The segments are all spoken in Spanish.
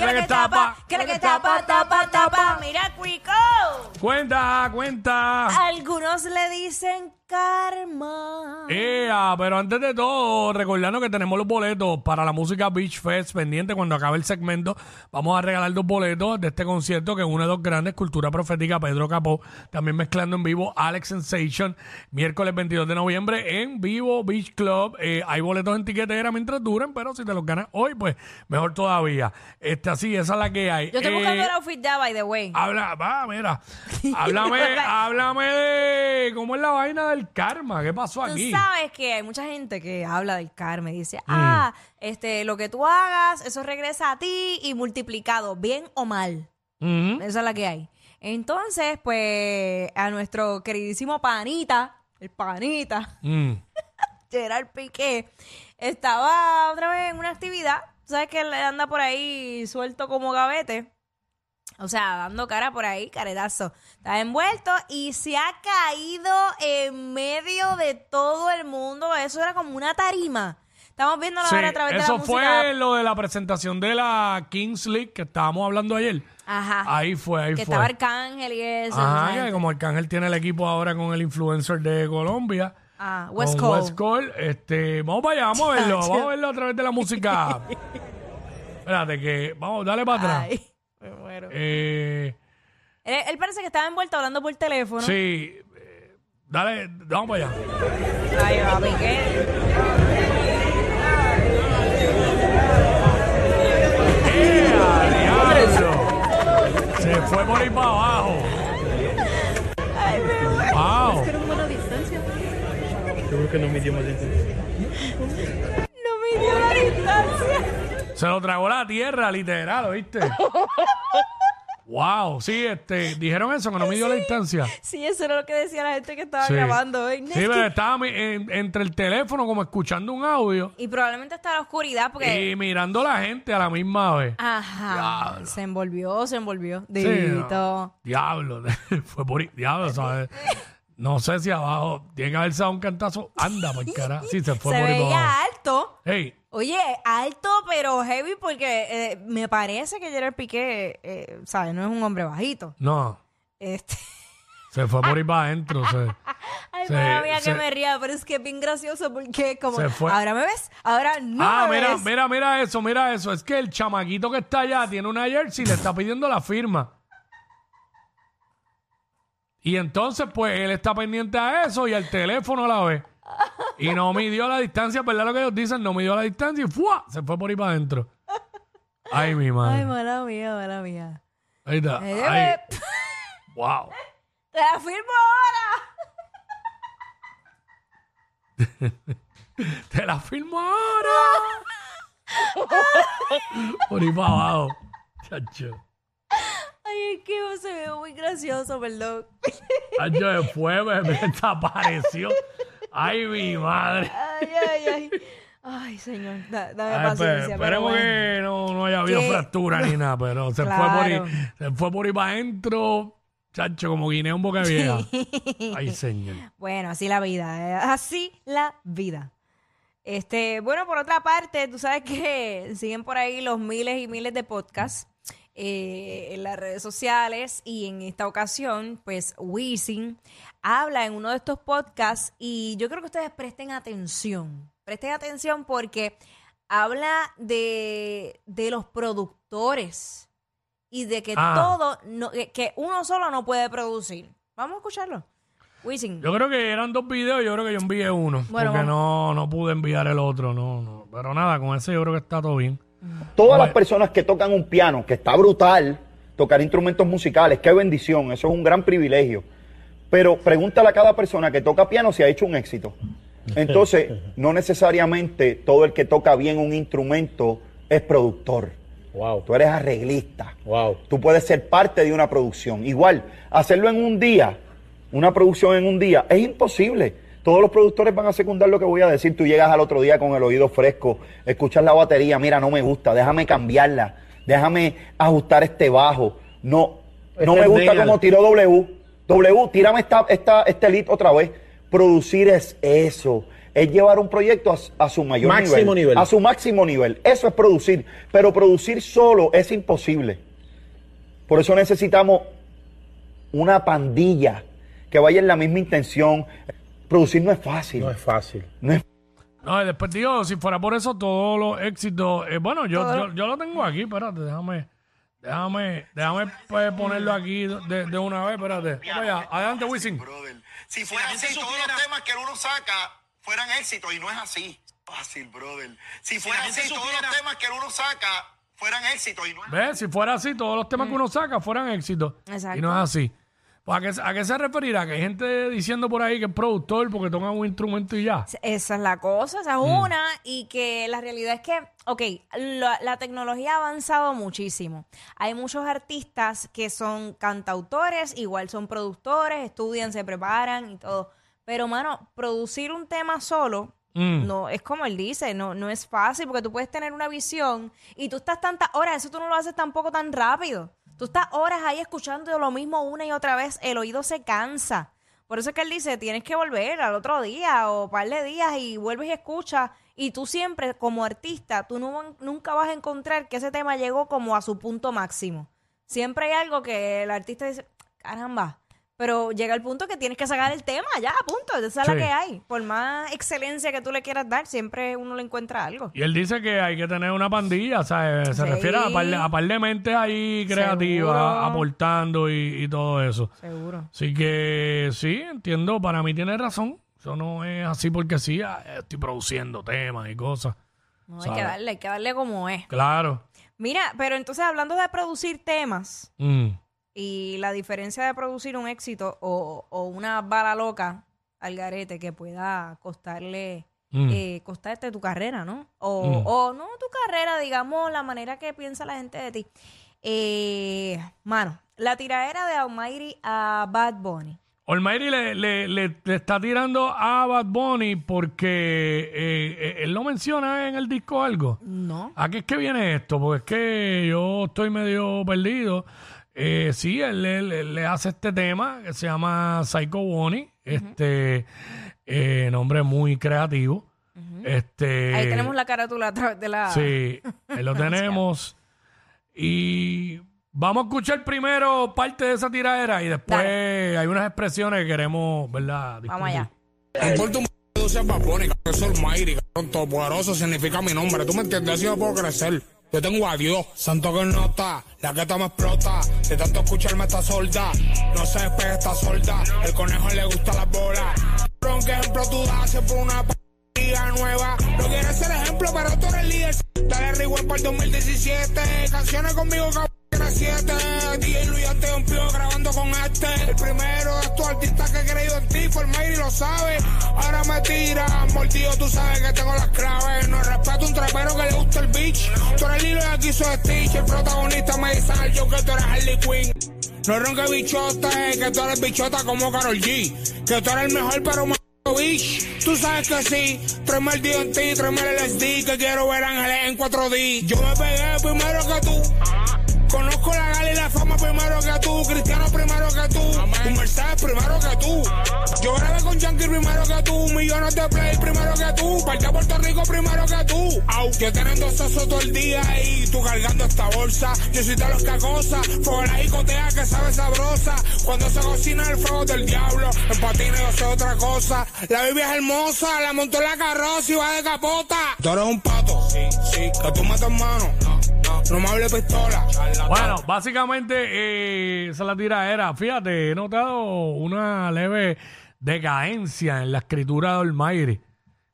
que la que tapa, que la que tapa, tapa, tapa. Mira, Quico. Cuenta, cuenta. Algunos le dicen karma. Ea, pero antes de todo, recordando que tenemos los boletos para la música Beach Fest pendiente cuando acabe el segmento. Vamos a regalar dos boletos de este concierto que une dos grandes, Cultura Profética, Pedro Capó, también mezclando en vivo Alex Sensation, miércoles 22 de noviembre en vivo Beach Club. Eh, hay boletos en tiquetera mientras duren, pero si te los ganas hoy, pues mejor todavía. Este, así, esa es la que hay. Yo estoy Eh, buscando el outfit ya, by the way. Habla, va, mira. Háblame, háblame de cómo es la vaina del karma. ¿Qué pasó Tú aquí? sabes que hay mucha gente que habla del karma y dice, Mm. ah, este, lo que tú hagas, eso regresa a ti y multiplicado, bien o mal. Ujú. Esa es la que hay. Entonces, pues, a nuestro queridísimo panita, el panita, Mm. Gerard Piqué, estaba otra vez en una actividad. Sabes que él anda por ahí suelto como gavete. O sea, dando cara por ahí, caretazo. Está envuelto y se ha caído en medio de todo el mundo. Eso era como una tarima. Estamos viéndolo Sí, ahora a través de eso la fue música. lo de la presentación de la Kings League que estábamos hablando ayer. Ajá. Ahí fue, ahí que fue. estaba Arcángel y eso. Ajá, que como Arcángel tiene el equipo ahora con el influencer de Colombia. Ah, West con Coast. West Coast, este, vamos para allá, vamos a verlo, vamos a verlo a través de la música. Espérate que, vamos, dale para atrás. Ay, me muero. Eh, Él, él parece que estaba envuelto hablando por teléfono. sí, eh, dale, vamos para allá. Ahí va, Piqué. Lo tragó la tierra, literal, ¿oíste? wow, sí, este, dijeron eso, que no midió la distancia. Sí, eso era lo que decía la gente que estaba Sí. grabando hoy. Sí, pero estaba mi- en- entre el teléfono como escuchando un audio Y probablemente está la oscuridad porque... y mirando a la gente a la misma vez. Ajá. Se envolvió, se envolvió. Sí, no. Diablo, fue por diablo, ¿sabes? No sé si abajo tiene que haberse dado un cantazo. Anda, por cara. Sí, se fue Se por veía alto. Hey, Oye, alto pero heavy porque eh, me parece que Gerard Piqué, eh, ¿sabes? No es un hombre bajito. no, Este... se fue por ahí para adentro. se- Ay, Se- madre mía, se- que me ría, pero es que es bien gracioso porque como... Se fue. Ahora me ves, ahora no ah, me mira, ves. mira, mira eso, mira eso. Es que el chamaquito que está allá tiene una jersey y le está pidiendo la firma. Y entonces, pues, él está pendiente a eso y el teléfono a la vez. Y no midió la distancia, ¿verdad lo que ellos dicen? No midió la distancia y ¡fua! se fue por ahí para adentro. Ay, mi Ay, madre. mala mía, mala mía. Ahí está. Eh, Ay, wow. Te la firmo ahora. Te la firmo ahora. por ahí para abajo. Chacho. Ay, es que se ve muy gracioso, perdón. Chacho, me, me desapareció. Ay, mi madre. Ay, ay, ay. Ay, señor, da- dame Ay, paciencia. pero esperemos bueno. que no, no haya habido ¿Qué? fractura ni nada, pero se fue por ahí, se fue por ahí para adentro, chacho, como guineo en boca vieja. Ay, señor. Bueno, así la vida, eh, así la vida. Este, bueno, por otra parte, tú sabes que siguen por ahí los miles y miles de podcasts eh, en las redes sociales y en esta ocasión, pues Wisin habla en uno de estos podcasts y yo creo que ustedes presten atención, presten atención porque habla de, de los productores y de que Ah. todo, no- que- uno solo no puede producir. Vamos a escucharlo. Wisin. Yo creo que eran dos videos, yo creo que yo envié uno, Bueno, porque vamos. no, no pude enviar el otro, no, no. Pero nada, con ese yo creo que está todo bien. Todas las personas que tocan un piano, que está brutal, tocar instrumentos musicales, qué bendición, eso es un gran privilegio. Pero pregúntale a cada persona que toca piano si ha hecho un éxito. Entonces, no necesariamente todo el que toca bien un instrumento es productor. Wow. Tú eres arreglista. Wow. Tú puedes ser parte de una producción. Igual, hacerlo en un día, una producción en un día, es imposible. Todos los productores van a secundar lo que voy a decir. Tú llegas al otro día con el oído fresco, escuchas la batería, mira, no me gusta, déjame cambiarla. déjame ajustar este bajo. No, no me gusta como tiró W. W, tírame esta, esta, este lead otra vez. Producir es eso. Es llevar un proyecto a, a su mayor Máximo nivel. A su máximo nivel. Eso es producir. Pero producir solo es imposible. Por eso necesitamos una pandilla que vaya en la misma intención. Producir no es fácil. No es fácil. No es No, y después digo, si fuera por eso, todos los éxitos. eh, bueno, yo, yo, yo lo tengo aquí, espérate, déjame. Déjame, déjame pues, ponerlo aquí de, de una vez, espérate. Allá, adelante, Wisin. brother. Si fuera así, todos los temas que uno saca fueran éxitos y no es así. Fácil, brother. Si fuera así, todos los temas que uno saca fueran éxitos y no es ¿Ves? Si fuera así, todos los temas que uno saca fueran éxitos. Exacto. Y no es así. Pues, ¿a, qué, ¿A qué se referirá? Que hay gente diciendo por ahí que es productor porque toca un instrumento y ya. Esa es la cosa, esa es Mm. una, y que la realidad es que, ok, la, la tecnología ha avanzado muchísimo. Hay muchos artistas que son cantautores, igual son productores, estudian, se preparan y todo. Pero, mano, producir un tema solo, Mm. no, es como él dice, no, no es fácil porque tú puedes tener una visión y tú estás tantas horas, eso tú no lo haces tampoco tan rápido. Tú estás horas ahí escuchando lo mismo una y otra vez, el oído se cansa. Por eso es que él dice, tienes que volver al otro día o par de días y vuelves y escuchas. Y tú siempre, como artista, tú nunca vas a encontrar que ese tema llegó como a su punto máximo. Siempre hay algo que el artista dice, caramba. Pero llega el punto que tienes que sacar el tema, ya, punto. Esa es Sí. la que hay. Por más excelencia que tú le quieras dar, siempre uno le encuentra algo. Y él dice que hay que tener una pandilla, ¿sabes? Se Sí. refiere a par, de, a par de mentes ahí creativas, aportando y, y todo eso. Seguro. Así que sí, entiendo, para mí tiene razón. Eso no es así porque sí, ah, estoy produciendo temas y cosas. No, hay que darle, hay que darle como es. Claro. Mira, pero entonces hablando de producir temas Mm. Y la diferencia de producir un éxito o, o una bala loca al garete que pueda costarle, Mm. eh, costarte tu carrera, ¿no? O, Mm. o no tu carrera, digamos, la manera que piensa la gente de ti. Eh, mano, la tiradera de Almighty a Bad Bunny. Almighty le, le, le- le está tirando a Bad Bunny porque eh, eh, él lo menciona en el disco algo. No. ¿A qué es que viene esto? Porque es que yo estoy medio perdido. Eh, sí, él, él- él le hace este tema que se llama Psycho Bonnie. Este eh, nombre muy creativo. Este Ahí tenemos la carátula a través de la... Sí, ahí lo tenemos. Y vamos a escuchar primero parte de esa tiradera y después hay unas expresiones que queremos, ¿verdad? Vamos allá. discutir. importa un p- sea Baboni, que soy cabrón, todopoderoso significa mi nombre. ¿Tú me entiendes? Así yo puedo crecer. Yo tengo a Dios, santo que nota, la gata me explota. De tanto escucharme está solda, no se despegue esta solda. El conejo le gusta las bolas. Bron, que ejemplo tú das por una liga nueva. No quieres ser ejemplo, pero tú eres líder. Dale rewind para el 2017. Canciones conmigo, cabrón, 7 de DJ Luis Anteompión grabando con este. El primero de tu artista que he creído en ti, por y lo sabe. Ahora me tiras, mordido, tú sabes que tengo las claves. No respeto un trapero que le gusta el bitch. Tú eres Lilo y aquí soy Stitch. El protagonista me dice al yo que tú eres Harley Quinn. No ronque bichota, eh, que tú eres bichota como Carol G. Que tú eres el mejor, pero más bitch. Tú sabes que sí, tráeme el DNT, tráeme el LSD, que quiero ver ángeles en 4D. Yo me pegué primero que tú. Un Mercedes primero que tú. Yo grabé con Yankee primero que tú, millones de play primero que tú, parte a Puerto Rico primero que tú. Au, yo teniendo sexo todo el día y tú cargando esta bolsa. Yo soy de los que acosa, fuego la jicotea que sabe sabrosa. Cuando se cocina el fuego del diablo, en patines yo sé otra cosa. La biblia es hermosa, la montó en la carroza y va de capota. Tú eres un pato, sí, sí, que tú metes mano. No, me pistola. Bueno, básicamente eh, esa es la tiradera. Fíjate, he notado una leve decadencia en la escritura de Almighty.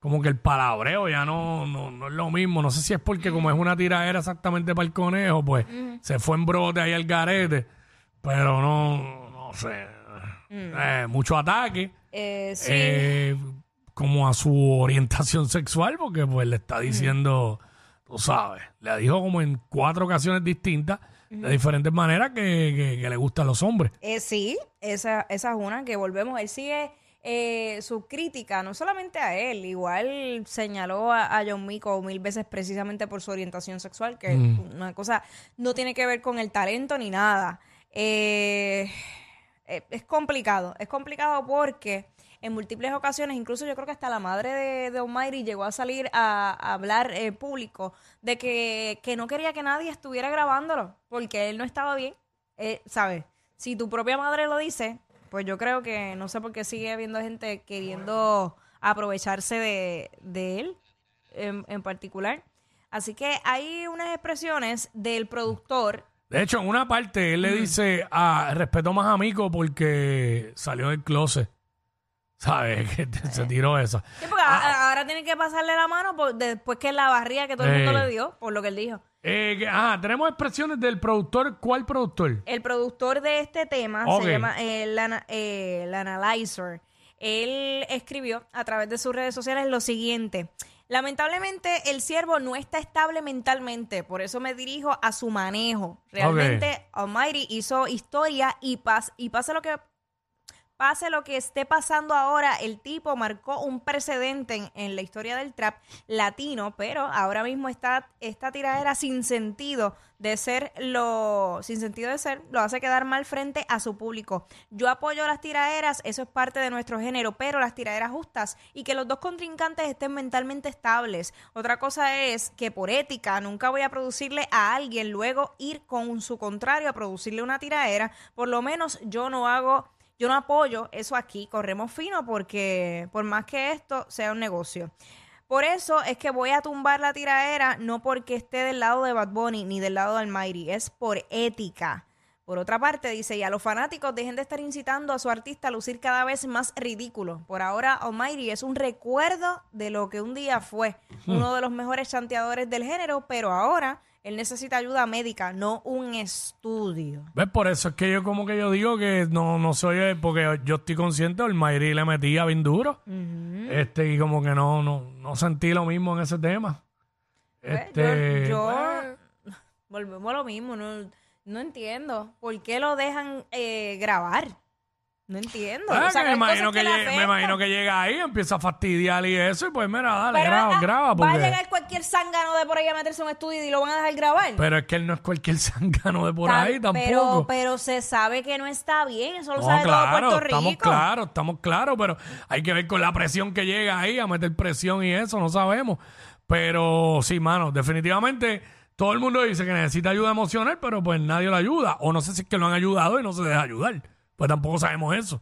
Como que el palabreo ya no, no, no es lo mismo. No sé si es porque como es una tiradera exactamente para el conejo, pues se fue en brote ahí al garete. Pero no, no sé. Eh, mucho ataque. Eh, sí. eh, como a su orientación sexual, porque pues le está diciendo, tú sabes, le dijo como en cuatro ocasiones distintas, de diferentes maneras, que, que- que le gustan los hombres. Eh, sí, esa, esa es una que volvemos. Él sigue eh, su crítica, no solamente a él, igual señaló a, a John Mico mil veces precisamente por su orientación sexual, que una cosa no tiene que ver con el talento ni nada. Eh, eh, es complicado, es complicado porque en múltiples ocasiones, incluso yo creo que hasta la madre de, de Almighty llegó a salir a, a hablar eh, público de que, que no quería que nadie estuviera grabándolo porque él no estaba bien. Eh, ¿Sabes? Si tu propia madre lo dice, pues yo creo que no sé por qué sigue habiendo gente queriendo aprovecharse de, de él en, en particular. Así que hay unas expresiones del productor De hecho, en una parte él le dice, ah, respeto más a Mico porque salió del closet. ¿Sabes? Que te- se tiró esa. Sí, porque a- ahora tienen que pasarle la mano por- después que la barría que todo el mundo Eh. le dio, por lo que él dijo. Eh, que- ah, tenemos expresiones del productor. ¿Cuál productor? El productor de este tema Ok. se llama eh, el, ana- eh, el Analyzer. Él escribió a través de sus redes sociales lo siguiente. Lamentablemente el siervo no está estable mentalmente, por eso me dirijo a su manejo. Realmente Almighty hizo historia y, pas y pase lo que pase lo que esté pasando ahora, el tipo marcó un precedente en, la historia del trap latino, pero ahora mismo está esta tiradera sin sentido de ser lo sin sentido de ser lo hace quedar mal frente a su público. Yo apoyo las tiraderas, eso es parte de nuestro género, pero las tiraderas justas y que los dos contrincantes estén mentalmente estables. Otra cosa es que por ética nunca voy a producirle a alguien luego ir con su contrario a producirle una tiradera, por lo menos yo no hago yo no apoyo eso aquí, corremos fino porque por más que esto sea un negocio. Por eso es que voy a tumbar la tiraera, no porque esté del lado de Bad Bunny ni del lado del Almighty, es por ética. Por otra parte, dice, y a los fanáticos dejen de estar incitando a su artista a lucir cada vez más ridículo. Por ahora, Almighty es un recuerdo de lo que un día fue uno de los mejores chanteadores del género, pero ahora él necesita ayuda médica, no un estudio. ¿Ves? Por eso es que yo como que yo digo que no, no soy, porque yo estoy consciente, el Mayri le metía bien duro. Este, y como que no, no, no sentí lo mismo en ese tema. Este, yo, yo- volvemos a lo mismo, no, no entiendo por qué lo dejan eh, grabar. No entiendo. ah, O sea, que me, hay imagino cosas que le llegue- me afectan. imagino que llega ahí, empieza a fastidiar y eso, y pues mira, dale, Pero, graba, graba. Va a Porque, llegar cualquier zángano de por ahí a meterse en un estudio y lo van a dejar grabar. pero es que él no es cualquier zángano de por ahí tampoco. Pero, pero se sabe que no está bien, eso lo No, sabe todo Puerto estamos Rico. claros, estamos claros, pero hay que ver con la presión que llega ahí, a meter presión y eso, no sabemos. Pero sí, mano, definitivamente todo el mundo dice que necesita ayuda emocional, pero pues nadie lo ayuda. O no sé si es que lo han ayudado y no se deja ayudar. Pues tampoco sabemos eso,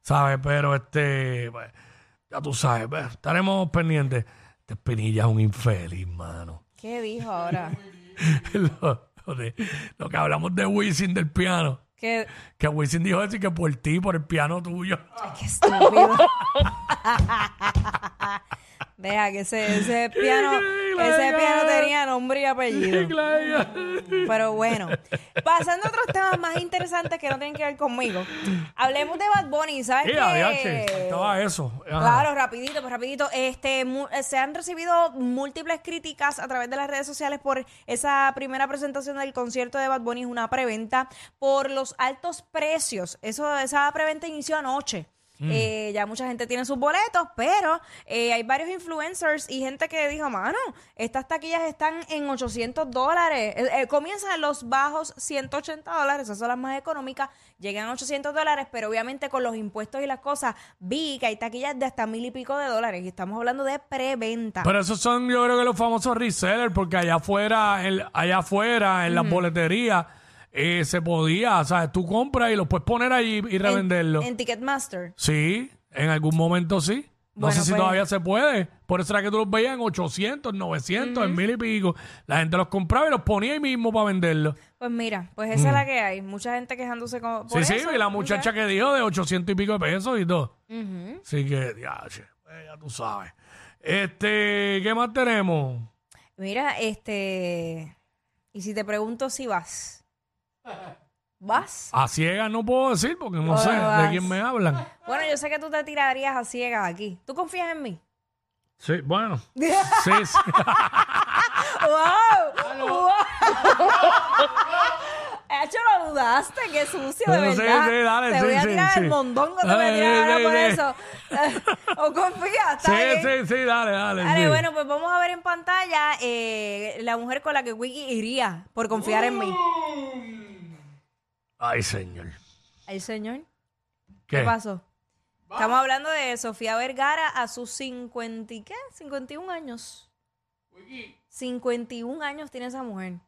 ¿sabes? Pero este, pues, ya tú sabes, pues, estaremos pendientes. Este Espinilla es un infeliz, mano. ¿Qué dijo ahora? lo, lo de- lo que hablamos de Wisin del piano. ¿Qué, Que Wisin dijo eso y que por ti, por el piano tuyo. Qué estúpido. Deja que ese, ese piano, ese piano tenía nombre y apellido. Pero bueno, pasando a otros temas más interesantes que no tienen que ver conmigo. Hablemos de Bad Bunny, ¿sabes qué? estaba eso. Ajá. Claro, rapidito, pues rapidito. Este, eh, se han recibido múltiples críticas a través de las redes sociales por esa primera presentación del concierto de Bad Bunny, es una preventa por los altos precios. Eso, esa preventa inició anoche. Eh, ya mucha gente tiene sus boletos, pero eh, hay varios influencers y gente que dijo, mano, estas taquillas están en 800 dólares. Eh, eh, comienzan en los bajos 180 dólares, esas son las más económicas, llegan a 800 dólares, pero obviamente con los impuestos y las cosas, vi que hay taquillas de hasta mil y pico de dólares y estamos hablando de preventa. Pero esos son, yo creo que los famosos resellers, porque allá afuera, en, allá afuera, en las boleterías, eh, se podía, o sea, tú compras y los puedes poner allí y En- revenderlo. En, Ticketmaster. sí, en algún momento sí. No Bueno, sé si pues- todavía se puede. Por eso era que tú los veías en 800, 900, en mil y pico. La gente los compraba y los ponía ahí mismo para venderlos. Pues mira, pues esa es la que hay. Mucha gente quejándose con, por Mm. Sí, sí, y la muchacha que dijo de 800 y pico de pesos y todo. Así que, ya, che, pues, ya tú sabes. Este, ¿qué más tenemos? Mira, este. Y si te pregunto si vas. ¿Vas? A ciegas no puedo decir porque no sé de quién me hablan. Bueno, yo sé que tú te tirarías a ciegas aquí. ¿Tú confías en mí? Sí, bueno. Sí, sí. ¡Wow! ¡Wow! He hecho la duda. sudaste, qué sucio, de Sí, verdad. sí, dale, te sí, voy a tirar sí. el mondongo, te voy a tirar ahora sí, por sí. eso. o confía, está Sí, bien. sí, sí, dale, dale. Dale, sí. bueno, pues vamos a ver en pantalla eh, la mujer con la que Wiki iría por confiar en mí. Ay, señor. Ay, señor. ¿Qué? ¿Qué pasó? Estamos hablando de Sofía Vergara a sus 50 y qué? 51 años. 51 años tiene esa mujer.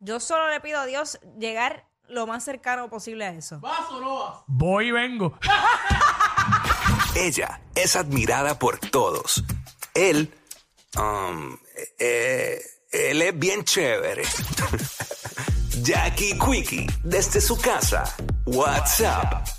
Yo solo le pido a Dios llegar lo más cercano posible a eso. Voy y vengo. Ella es admirada por todos. Él, um, eh, él es bien chévere. Jackie Quickie, desde su casa. WhatsApp